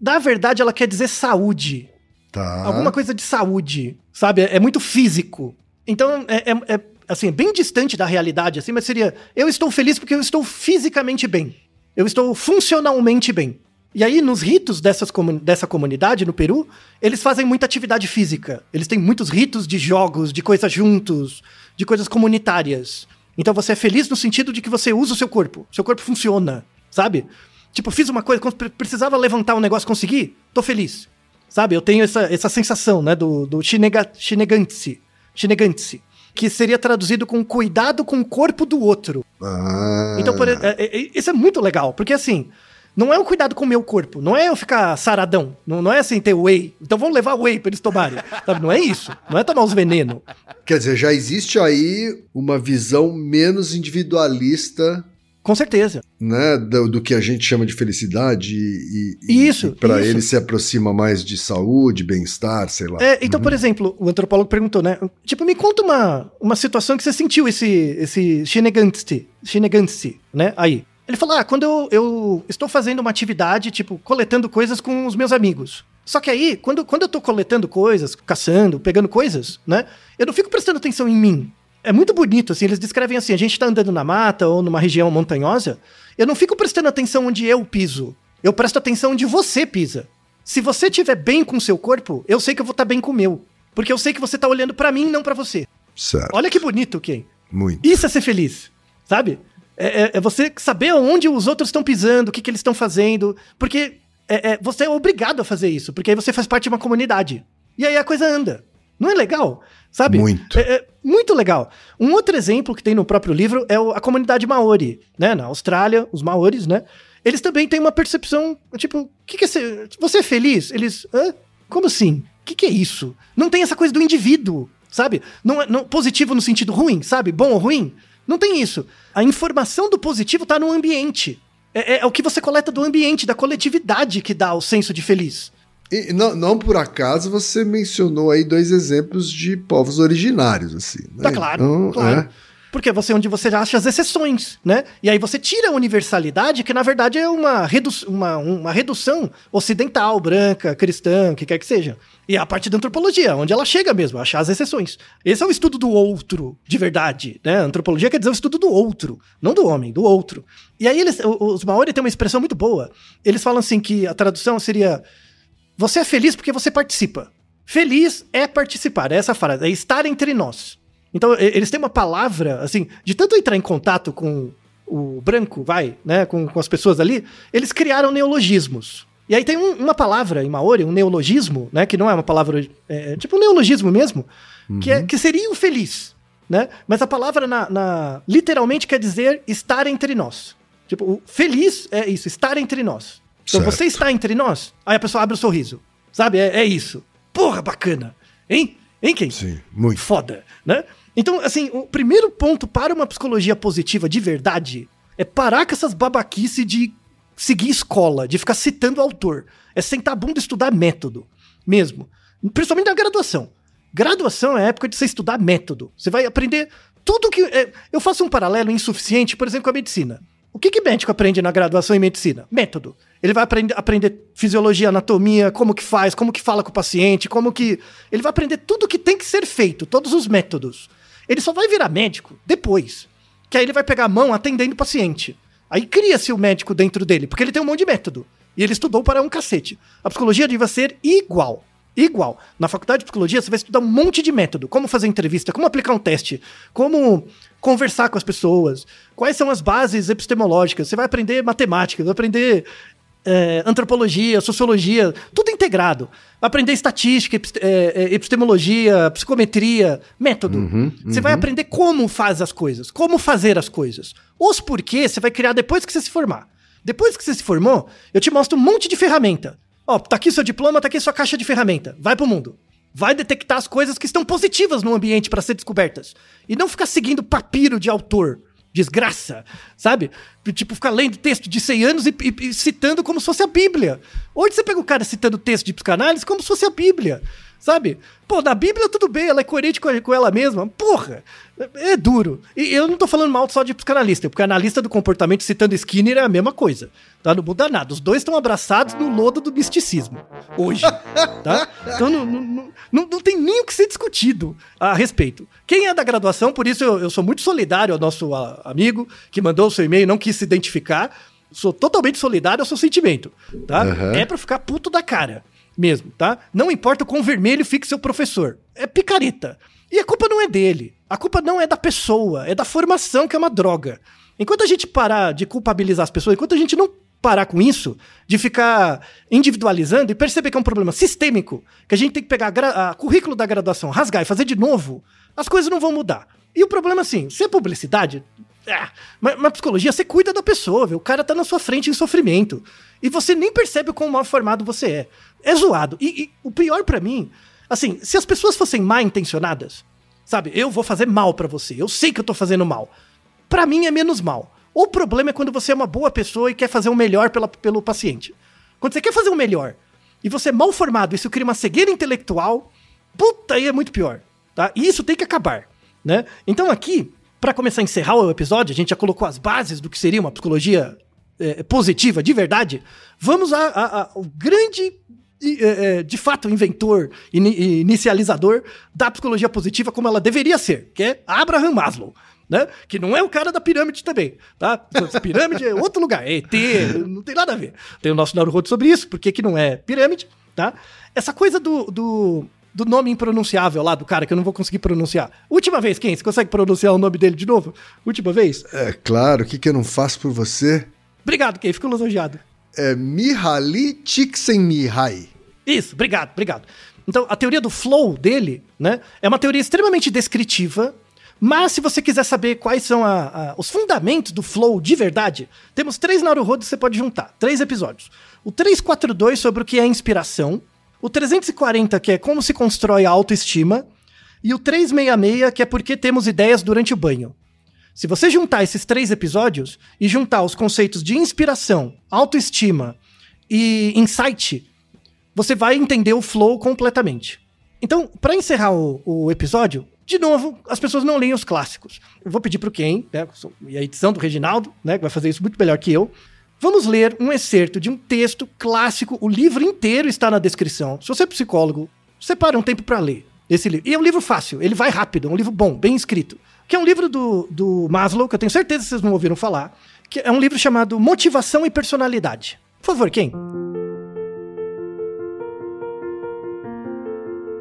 na verdade, ela quer dizer saúde. Tá. Alguma coisa de saúde, sabe? É, é muito físico. Então, é, é, é, assim, bem distante da realidade, assim, mas seria: eu estou feliz porque eu estou fisicamente bem. Eu estou funcionalmente bem. E aí, nos ritos dessas comun dessa comunidade no Peru, eles fazem muita atividade física. Eles têm muitos ritos de jogos, de coisas juntos, de coisas comunitárias. Então você é feliz no sentido de que você usa o seu corpo. Seu corpo funciona, sabe? Tipo, fiz uma coisa, precisava levantar um negócio, consegui, tô feliz. Sabe? Eu tenho essa, essa sensação, né, do, do shinega, shinegantsi, shinegantsi, que seria traduzido com cuidado com o corpo do outro. Ah. Então, por, é, é, isso é muito legal, porque assim, não é um cuidado com o meu corpo, não é eu ficar saradão, não, não é assim ter whey. Então vamos levar whey para eles tomarem. Sabe? Não é isso, não é tomar os venenos. Quer dizer, já existe aí uma visão menos individualista com certeza. Né, do, do, que a gente chama de felicidade e, e isso. Para ele se aproxima mais de saúde, bem-estar, sei lá. É, então, uhum. por exemplo, o antropólogo perguntou, né? Tipo, me conta uma, uma situação que você sentiu esse, esse shinegantsi, né? Aí. Ele falou: ah, quando eu, eu estou fazendo uma atividade, tipo, coletando coisas com os meus amigos. Só que aí, quando, quando eu tô coletando coisas, caçando, pegando coisas, né? Eu não fico prestando atenção em mim é muito bonito, assim, eles descrevem assim, a gente tá andando na mata ou numa região montanhosa, eu não fico prestando atenção onde eu piso, eu presto atenção onde você pisa. Se você estiver bem com o seu corpo, eu sei que eu vou estar tá bem com o meu, porque eu sei que você tá olhando para mim, não para você. Certo. Olha que bonito, Ken. Muito. Isso é ser feliz, sabe? É, é, é você saber onde os outros estão pisando, o que, que eles estão fazendo, porque é, é, você é obrigado a fazer isso, porque aí você faz parte de uma comunidade. E aí a coisa anda. Não é legal? Sabe? Muito. É, é, muito legal. Um outro exemplo que tem no próprio livro é o, a comunidade Maori, né? Na Austrália, os Maoris, né? Eles também têm uma percepção, tipo, que, que é ser. Você é feliz? Eles. Hã? Como assim? O que, que é isso? Não tem essa coisa do indivíduo, sabe? Não, é, não positivo no sentido ruim, sabe? Bom ou ruim. Não tem isso. A informação do positivo tá no ambiente. É, é, é o que você coleta do ambiente, da coletividade que dá o senso de feliz. E não, não por acaso você mencionou aí dois exemplos de povos originários, assim. Né? Tá claro, então, claro. É. Porque você onde você acha as exceções, né? E aí você tira a universalidade, que na verdade é uma, redu uma, uma redução ocidental, branca, cristã, que quer que seja. E é a parte da antropologia, onde ela chega mesmo, a achar as exceções. Esse é o estudo do outro, de verdade, né? Antropologia quer dizer o estudo do outro, não do homem, do outro. E aí eles, os Maori têm uma expressão muito boa. Eles falam assim que a tradução seria você é feliz porque você participa. Feliz é participar, é essa frase, é estar entre nós. Então, eles têm uma palavra, assim, de tanto entrar em contato com o branco, vai, né, com, com as pessoas ali, eles criaram neologismos. E aí tem um- uma palavra em Maori, um neologismo, né? Que não é uma palavra. É, tipo um neologismo mesmo, que, é, que seria o feliz, né? Mas a palavra na, na- literalmente quer dizer estar entre nós. Tipo, o feliz é isso, estar entre nós. Então Certo. você está entre nós, aí a pessoa abre o sorriso. Sabe? É, é isso. Porra, bacana. Hein? Hein, quem? Sim, muito. foda, né? Então, assim, o primeiro ponto para uma psicologia positiva de verdade é parar com essas babaquice de seguir escola, de ficar citando autor. É sentar a bunda e estudar método, mesmo. Principalmente na graduação. Graduação é a época de você estudar método. Você vai aprender tudo que. é, eu faço um paralelo insuficiente, por exemplo, com a medicina. O que, que médico aprende na graduação em medicina? Método. Ele vai aprender, aprender fisiologia, anatomia, como que faz, como que fala com o paciente, como que. Ele vai aprender tudo que tem que ser feito, todos os métodos. Ele só vai virar médico depois. Que aí ele vai pegar a mão atendendo o paciente. Aí cria-se o médico dentro dele, porque ele tem um monte de método. E ele estudou para um cacete. A psicologia devia ser igual. Igual. Na faculdade de psicologia, você vai estudar um monte de método. Como fazer entrevista, como aplicar um teste, como conversar com as pessoas, quais são as bases epistemológicas. Você vai aprender matemática, vai aprender é, antropologia, sociologia, tudo integrado. Aprender estatística, é, é, epistemologia, psicometria, método. Você vai aprender como faz as coisas, como fazer as coisas. Os porquês você vai criar depois que você se formar. Depois que você se formou, eu te mostro um monte de ferramenta. Ó, tá aqui seu diploma, tá aqui sua caixa de ferramenta. Vai pro mundo. Vai detectar as coisas que estão positivas no ambiente para ser descobertas. E não ficar seguindo papiro de autor. Desgraça, sabe? Tipo, ficar lendo texto de 100 anos e, e- e citando como se fosse a Bíblia. Hoje você pega o cara citando texto de psicanálise como se fosse a Bíblia, sabe? Pô, na Bíblia tudo bem, ela é coerente com, ela mesma. Porra, é, duro. E eu não tô falando mal só de psicanalista, porque analista do comportamento citando Skinner é a mesma coisa, tá? Não muda nada. Os dois estão abraçados no lodo do misticismo, hoje, tá? Então não, não, não, não- tem nem o que ser discutido a respeito. Quem é da graduação, por isso eu, eu sou muito solidário ao nosso ah, amigo que mandou o seu e-mail, não quis se identificar. Sou totalmente solidário ao seu sentimento, tá? Aham. É pra ficar puto da cara mesmo, tá? Não importa o quão vermelho fique seu professor. É picareta. E a culpa não é dele. A culpa não é da pessoa, é da formação que é uma droga. Enquanto a gente parar de culpabilizar as pessoas, enquanto a gente não parar com isso, de ficar individualizando e perceber que é um problema sistêmico, que a gente tem que pegar a currículo da graduação, rasgar e fazer de novo, as coisas não vão mudar. E o problema, assim, se é publicidade, ah, mas, mas psicologia, você cuida da pessoa, viu? O cara tá na sua frente em sofrimento. E você nem percebe o quão mal formado você é. É zoado. E, e o pior pra mim, assim, se as pessoas fossem mal intencionadas, sabe? Eu vou fazer mal pra você. Eu sei que eu tô fazendo mal. Pra mim é menos mal. O problema é quando você é uma boa pessoa e quer fazer o melhor pela, pelo paciente. Quando você quer fazer o melhor e você é mal formado, isso cria uma cegueira intelectual, puta, aí é muito pior, tá? E isso tem que acabar, né? Então aqui, pra começar a encerrar o episódio, a gente já colocou as bases do que seria uma psicologia é, positiva, de verdade. Vamos ao grande de fato, inventor, ini- inicializador da psicologia positiva como ela deveria ser, que é Abraham Maslow. Né? Que não é o cara da pirâmide também, tá? Pirâmide é outro lugar, é ET, não tem nada a ver. Tem o nosso Naruto sobre isso, porque que não é pirâmide, tá? Essa coisa do, do, do nome impronunciável lá do cara, que eu não vou conseguir pronunciar. Última vez, quem? Você consegue pronunciar o nome dele de novo? Última vez? É claro, o que, que eu não faço por você? Obrigado, Kay, fico lisonjeado. É Mihaly Csikszentmihalyi. Isso, obrigado, obrigado. Então, a teoria do flow dele, né, é uma teoria extremamente descritiva, mas se você quiser saber quais são a- a- os fundamentos do flow de verdade, temos três Naruhodo que você pode juntar, três episódios. O 342 sobre o que é inspiração, o 340 que é como se constrói a autoestima, e o 366 que é por que temos ideias durante o banho. Se você juntar esses três episódios e juntar os conceitos de inspiração, autoestima e insight, você vai entender o flow completamente. Então, para encerrar o, o episódio, de novo, as pessoas não leem os clássicos. Eu vou pedir pro Ken, né, e a edição do Reginaldo, né, que vai fazer isso muito melhor que eu. Vamos ler um excerto de um texto clássico. O livro inteiro está na descrição. Se você é psicólogo, separe um tempo para ler esse livro. E é um livro fácil, ele vai rápido, é um livro bom, bem escrito. Que é um livro do, do Maslow, que eu tenho certeza que vocês não ouviram falar. Que é um livro chamado Motivação e Personalidade. Por favor, Ken.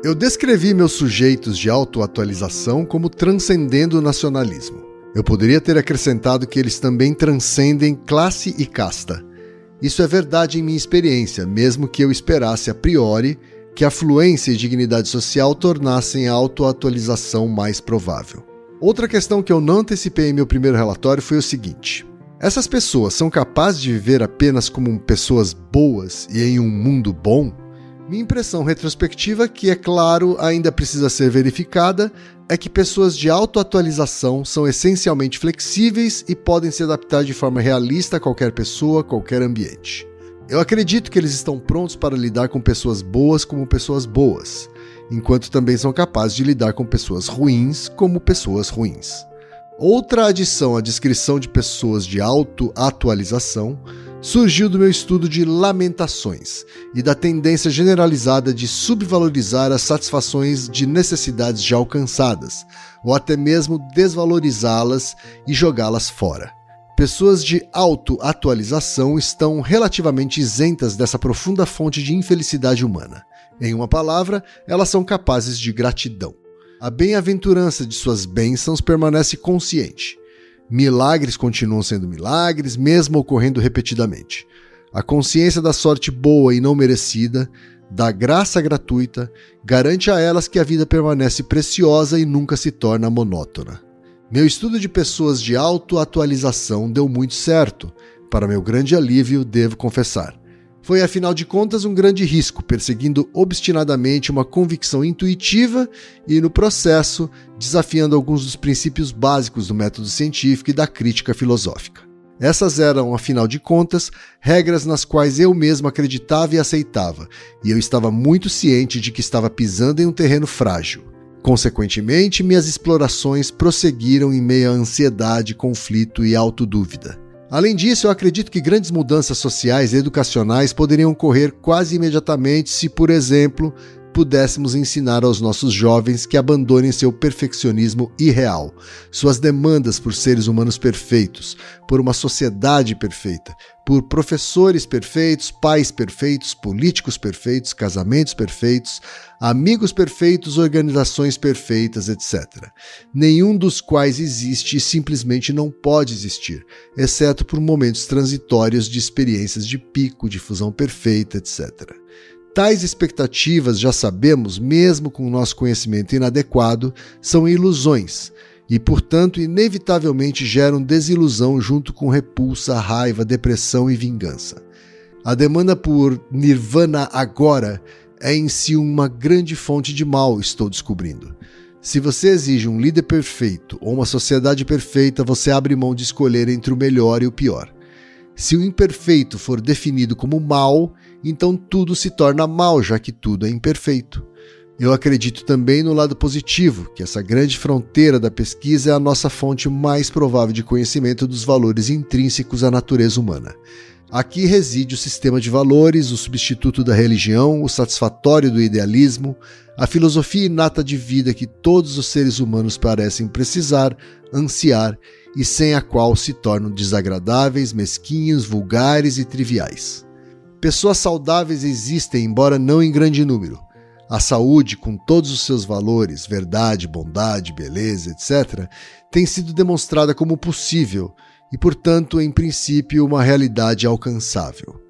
Eu descrevi meus sujeitos de autoatualização como transcendendo o nacionalismo. Eu poderia ter acrescentado que eles também transcendem classe e casta. Isso é verdade em minha experiência, mesmo que eu esperasse a priori que a fluência e dignidade social tornassem a autoatualização mais provável. Outra questão que eu não antecipei em meu primeiro relatório foi o seguinte: essas pessoas são capazes de viver apenas como pessoas boas e em um mundo bom? Minha impressão retrospectiva, que é claro ainda precisa ser verificada, é que pessoas de autoatualização são essencialmente flexíveis e podem se adaptar de forma realista a qualquer pessoa, qualquer ambiente. Eu acredito que eles estão prontos para lidar com pessoas boas como pessoas boas, enquanto também são capazes de lidar com pessoas ruins como pessoas ruins. Outra adição à descrição de pessoas de autoatualização surgiu do meu estudo de lamentações e da tendência generalizada de subvalorizar as satisfações de necessidades já alcançadas, ou até mesmo desvalorizá-las e jogá-las fora. Pessoas de auto-atualização estão relativamente isentas dessa profunda fonte de infelicidade humana. Em uma palavra, elas são capazes de gratidão. A bem-aventurança de suas bênçãos permanece consciente Milagres continuam sendo milagres, mesmo ocorrendo repetidamente. A consciência da sorte boa e não merecida, da graça gratuita, garante a elas que a vida permanece preciosa e nunca se torna monótona. Meu estudo de pessoas de autoatualização deu muito certo. Para meu grande alívio, devo confessar. Foi, afinal de contas, um grande risco, perseguindo obstinadamente uma convicção intuitiva e, no processo, desafiando alguns dos princípios básicos do método científico e da crítica filosófica. Essas eram, afinal de contas, regras nas quais eu mesmo acreditava e aceitava, e eu estava muito ciente de que estava pisando em um terreno frágil. Consequentemente, minhas explorações prosseguiram em meio à ansiedade, conflito e autodúvida. Além disso, eu acredito que grandes mudanças sociais e educacionais poderiam ocorrer quase imediatamente se, por exemplo, pudéssemos ensinar aos nossos jovens que abandonem seu perfeccionismo irreal, suas demandas por seres humanos perfeitos, por uma sociedade perfeita, por professores perfeitos, pais perfeitos, políticos perfeitos, casamentos perfeitos, amigos perfeitos, organizações perfeitas, etc. Nenhum dos quais existe e simplesmente não pode existir, exceto por momentos transitórios de experiências de pico, de fusão perfeita, etc. Tais expectativas, já sabemos, mesmo com o nosso conhecimento inadequado, são ilusões e, portanto, inevitavelmente geram desilusão junto com repulsa, raiva, depressão e vingança. A demanda por nirvana agora é em si uma grande fonte de mal, estou descobrindo. Se você exige um líder perfeito ou uma sociedade perfeita, você abre mão de escolher entre o melhor e o pior. Se o imperfeito for definido como mal, então tudo se torna mal, já que tudo é imperfeito. Eu acredito também no lado positivo, que essa grande fronteira da pesquisa é a nossa fonte mais provável de conhecimento dos valores intrínsecos à natureza humana. Aqui reside o sistema de valores, o substituto da religião, o satisfatório do idealismo, a filosofia inata de vida que todos os seres humanos parecem precisar, ansiar e sem a qual se tornam desagradáveis, mesquinhos, vulgares e triviais. Pessoas saudáveis existem, embora não em grande número. A saúde, com todos os seus valores, verdade, bondade, beleza, etc., tem sido demonstrada como possível e, portanto, em princípio, uma realidade alcançável.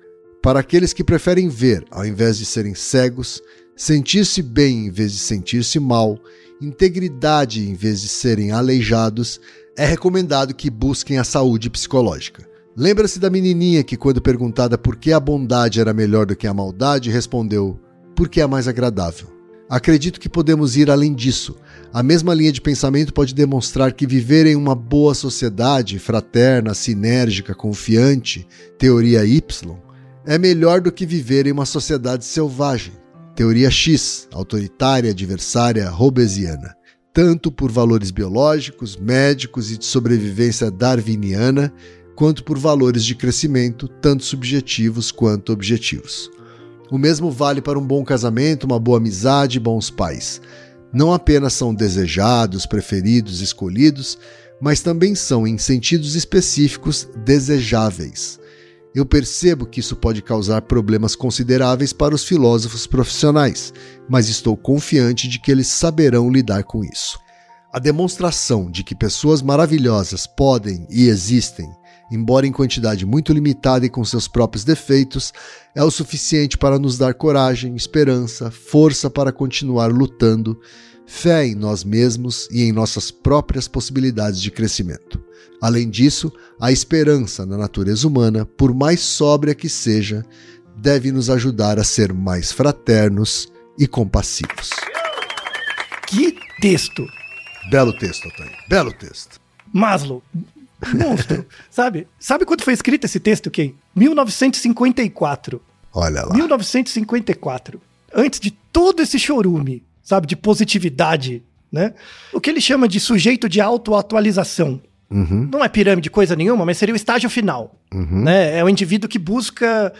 Para aqueles que preferem ver ao invés de serem cegos, sentir-se bem em vez de sentir-se mal, integridade em vez de serem aleijados, é recomendado que busquem a saúde psicológica. Lembra-se da menininha que, quando perguntada por que a bondade era melhor do que a maldade, respondeu: porque é mais agradável. Acredito que podemos ir além disso. A mesma linha de pensamento pode demonstrar que viver em uma boa sociedade, fraterna, sinérgica, confiante, teoria Y, é melhor do que viver em uma sociedade selvagem, teoria X, autoritária, adversária, robesiana tanto por valores biológicos, médicos e de sobrevivência darwiniana, quanto por valores de crescimento, tanto subjetivos quanto objetivos. O mesmo vale para um bom casamento, uma boa amizade e bons pais. Não apenas são desejados, preferidos, escolhidos, mas também são, em sentidos específicos, desejáveis. Eu percebo que isso pode causar problemas consideráveis para os filósofos profissionais, mas estou confiante de que eles saberão lidar com isso. A demonstração de que pessoas maravilhosas podem e existem embora em quantidade muito limitada e com seus próprios defeitos, é o suficiente para nos dar coragem, esperança, força para continuar lutando, fé em nós mesmos e em nossas próprias possibilidades de crescimento. Além disso, a esperança na natureza humana, por mais sóbria que seja, deve nos ajudar a ser mais fraternos e compassivos. Que texto! Belo texto, Otávio. Belo texto. Maslow, monstro, sabe? Sabe quando foi escrito esse texto, Ken? 1954. Olha lá. 1954. Antes de todo esse chorume, sabe, de positividade, né? O que ele chama de sujeito de autoatualização. Uhum, Não é pirâmide coisa nenhuma, mas seria o estágio final. uhum. né? É o indivíduo que busca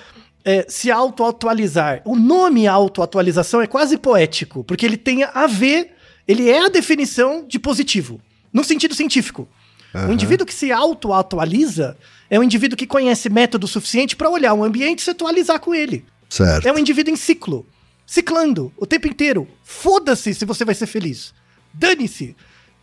é, se auto-atualizar. O nome auto-atualização é quase poético, porque ele tem a ver, ele é a definição de positivo, no sentido científico. O Aham. indivíduo que se auto-atualiza é um indivíduo que conhece método suficiente para olhar o ambiente e se atualizar com ele. Certo. É um indivíduo em ciclo, ciclando o tempo inteiro. Foda-se se você vai ser feliz. Dane-se.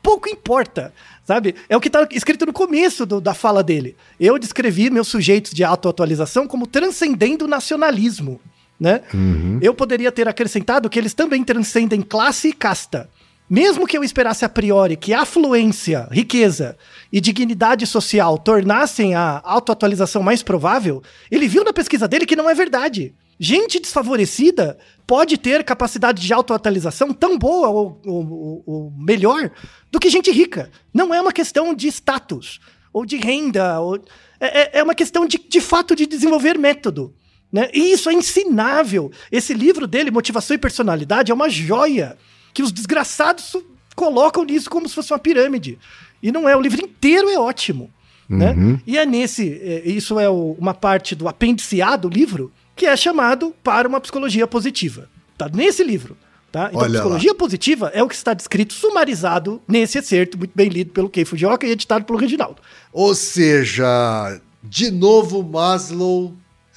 Pouco importa, sabe? É o que está escrito no começo do- da fala dele. Eu descrevi meus sujeitos de autoatualização como transcendendo o nacionalismo, né? Uhum. Eu poderia ter acrescentado que eles também transcendem classe e casta. Mesmo que eu esperasse a priori que afluência, riqueza e dignidade social tornassem a autoatualização mais provável, ele viu na pesquisa dele que não é verdade. Gente desfavorecida pode ter capacidade de autoatualização tão boa ou, ou- ou- melhor do que gente rica. Não é uma questão de status ou de renda. ou- é, é- é uma questão de, de fato de desenvolver método. Né? E isso é ensinável. Esse livro dele, Motivação e Personalidade, é uma joia que os desgraçados colocam nisso como se fosse uma pirâmide. E não é, o livro inteiro é ótimo. Né? Uhum. E é nesse, é, isso é o- uma parte do apêndice A do livro, que é chamado para uma psicologia positiva. Tá nesse livro. Tá? Então, Olha lá. psicologia positiva é o que está descrito, sumarizado nesse excerto, muito bem lido pelo Kei Fujioka e editado pelo Reginaldo. Ou seja, de novo Maslow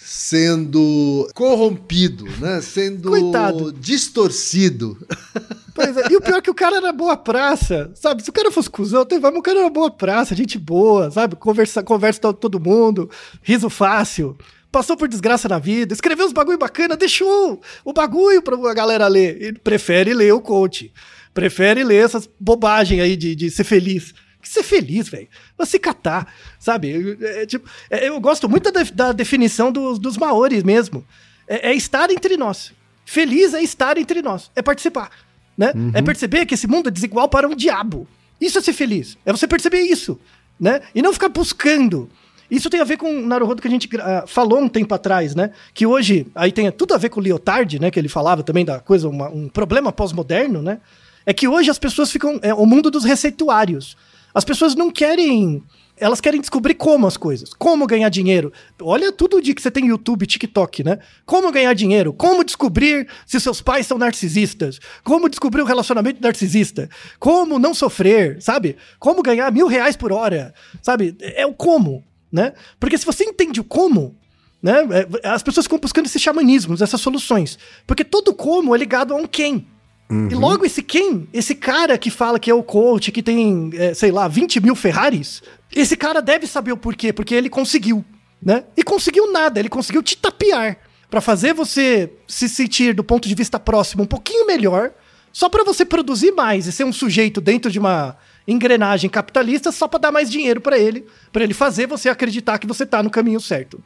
sendo corrompido, né? Sendo Coitado. distorcido. Pois é, e o pior é que o cara era boa praça, sabe? Se o cara fosse cuzão, tem- mas o cara era boa praça, gente boa, sabe? Conversa, conversa com todo mundo, riso fácil. Passou por desgraça na vida, escreveu uns bagulho bacana, deixou o bagulho pra galera ler. E prefere ler o coach. Prefere ler essas bobagens aí de, de ser feliz. Que ser feliz, velho. Vai se catar, sabe? É, é, tipo, é, eu gosto muito da, da definição dos, dos maores mesmo. É, é estar entre nós. Feliz é estar entre nós. É participar. Né? É perceber que esse mundo é desigual para um diabo. Isso é ser feliz. É você perceber isso. Né? E não ficar buscando. Isso tem a ver com o Naruhodo que a gente ah, falou um tempo atrás, né? Que hoje, aí tem tudo a ver com o Lyotard, né? Que ele falava também da coisa, uma- um problema pós-moderno, né? É que hoje as pessoas ficam. É o mundo dos receituários. As pessoas não querem. Elas querem descobrir como as coisas. Como ganhar dinheiro. Olha tudo de que você tem YouTube, TikTok, né? Como ganhar dinheiro. Como descobrir se seus pais são narcisistas. Como descobrir o relacionamento narcisista. Como não sofrer, sabe? Como ganhar mil reais por hora. Sabe? É o como, né? Porque se você entende o como, né? é, As pessoas ficam buscando esses xamanismos, essas soluções. Porque todo como é ligado a um quem. E logo esse quem, esse cara que fala que é o coach, que tem, é, sei lá, 20 mil Ferraris, esse cara deve saber o porquê, porque ele conseguiu, né? E conseguiu nada, ele conseguiu te tapear pra fazer você se sentir do ponto de vista próximo um pouquinho melhor, só pra você produzir mais e ser um sujeito dentro de uma engrenagem capitalista só pra dar mais dinheiro pra ele, pra ele fazer você acreditar que você tá no caminho certo.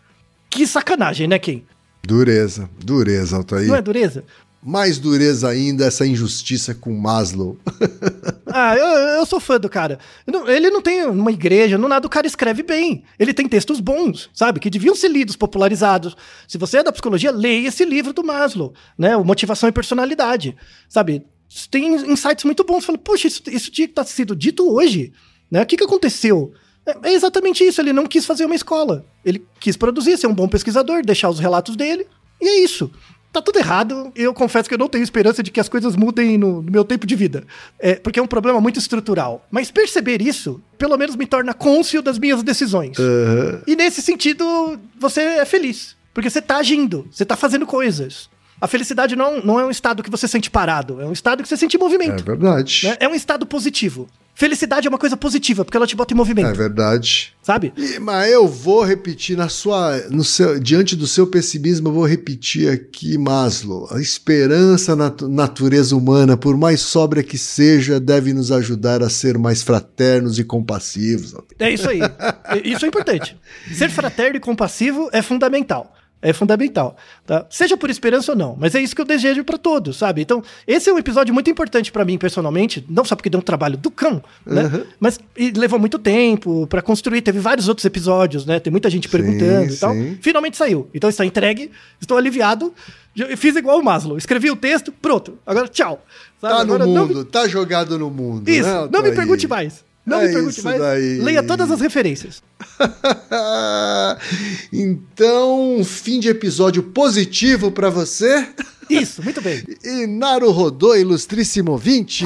Que sacanagem, né, Ken? Dureza, dureza, Altair. Não é dureza? Mais dureza ainda essa injustiça com Maslow. Ah, eu, eu sou fã do cara. Ele não tem uma igreja, não nada, o cara escreve bem. Ele tem textos bons, sabe? Que deviam ser lidos, popularizados. Se você é da psicologia, leia esse livro do Maslow, né? O Motivação e Personalidade, sabe? Tem insights muito bons. Fala, poxa, isso, isso tinha que estar sido dito hoje, né? O que, que aconteceu? É, é exatamente isso, ele não quis fazer uma escola. Ele quis produzir, ser um bom pesquisador, deixar os relatos dele, e é isso. Tá tudo errado. Eu confesso que eu não tenho esperança de que as coisas mudem no, no meu tempo de vida. É, porque é um problema muito estrutural. Mas perceber isso, pelo menos me torna cônscio das minhas decisões. E nesse sentido, você é feliz. Porque você tá agindo, você tá fazendo coisas. A felicidade não, não é um estado que você sente parado, é um estado que você sente É movimento. verdade. né? É um estado positivo. Felicidade é uma coisa positiva, porque ela te bota em É movimento, verdade. sabe? E- mas eu vou repetir na sua, no seu, diante do seu pessimismo, eu vou repetir aqui, Maslow. A esperança na tu- natureza humana, por mais sóbria que seja, deve nos ajudar a ser mais fraternos e compassivos. É isso aí. É- Isso é importante. Ser fraterno e compassivo é fundamental. É fundamental, tá? Seja por esperança ou não, mas é isso que eu desejo pra todos, sabe? Então, esse é um episódio muito importante pra mim personalmente, não só porque deu um trabalho do cão, né? Uhum. Mas levou muito tempo pra construir, teve vários outros episódios, né? Tem muita gente perguntando e tal. sim. Finalmente saiu. Então está entregue, estou aliviado. Eu fiz igual o Maslow, escrevi o texto, pronto. Agora tchau. Sabe? Tá no Agora não me- mundo, tá jogado no mundo. Isso, né, não me pergunte mais. Não É me pergunte mais. daí. Leia todas as referências. então, fim de episódio positivo pra você. Isso, muito bem. E Naru Rodô, ilustríssimo 20.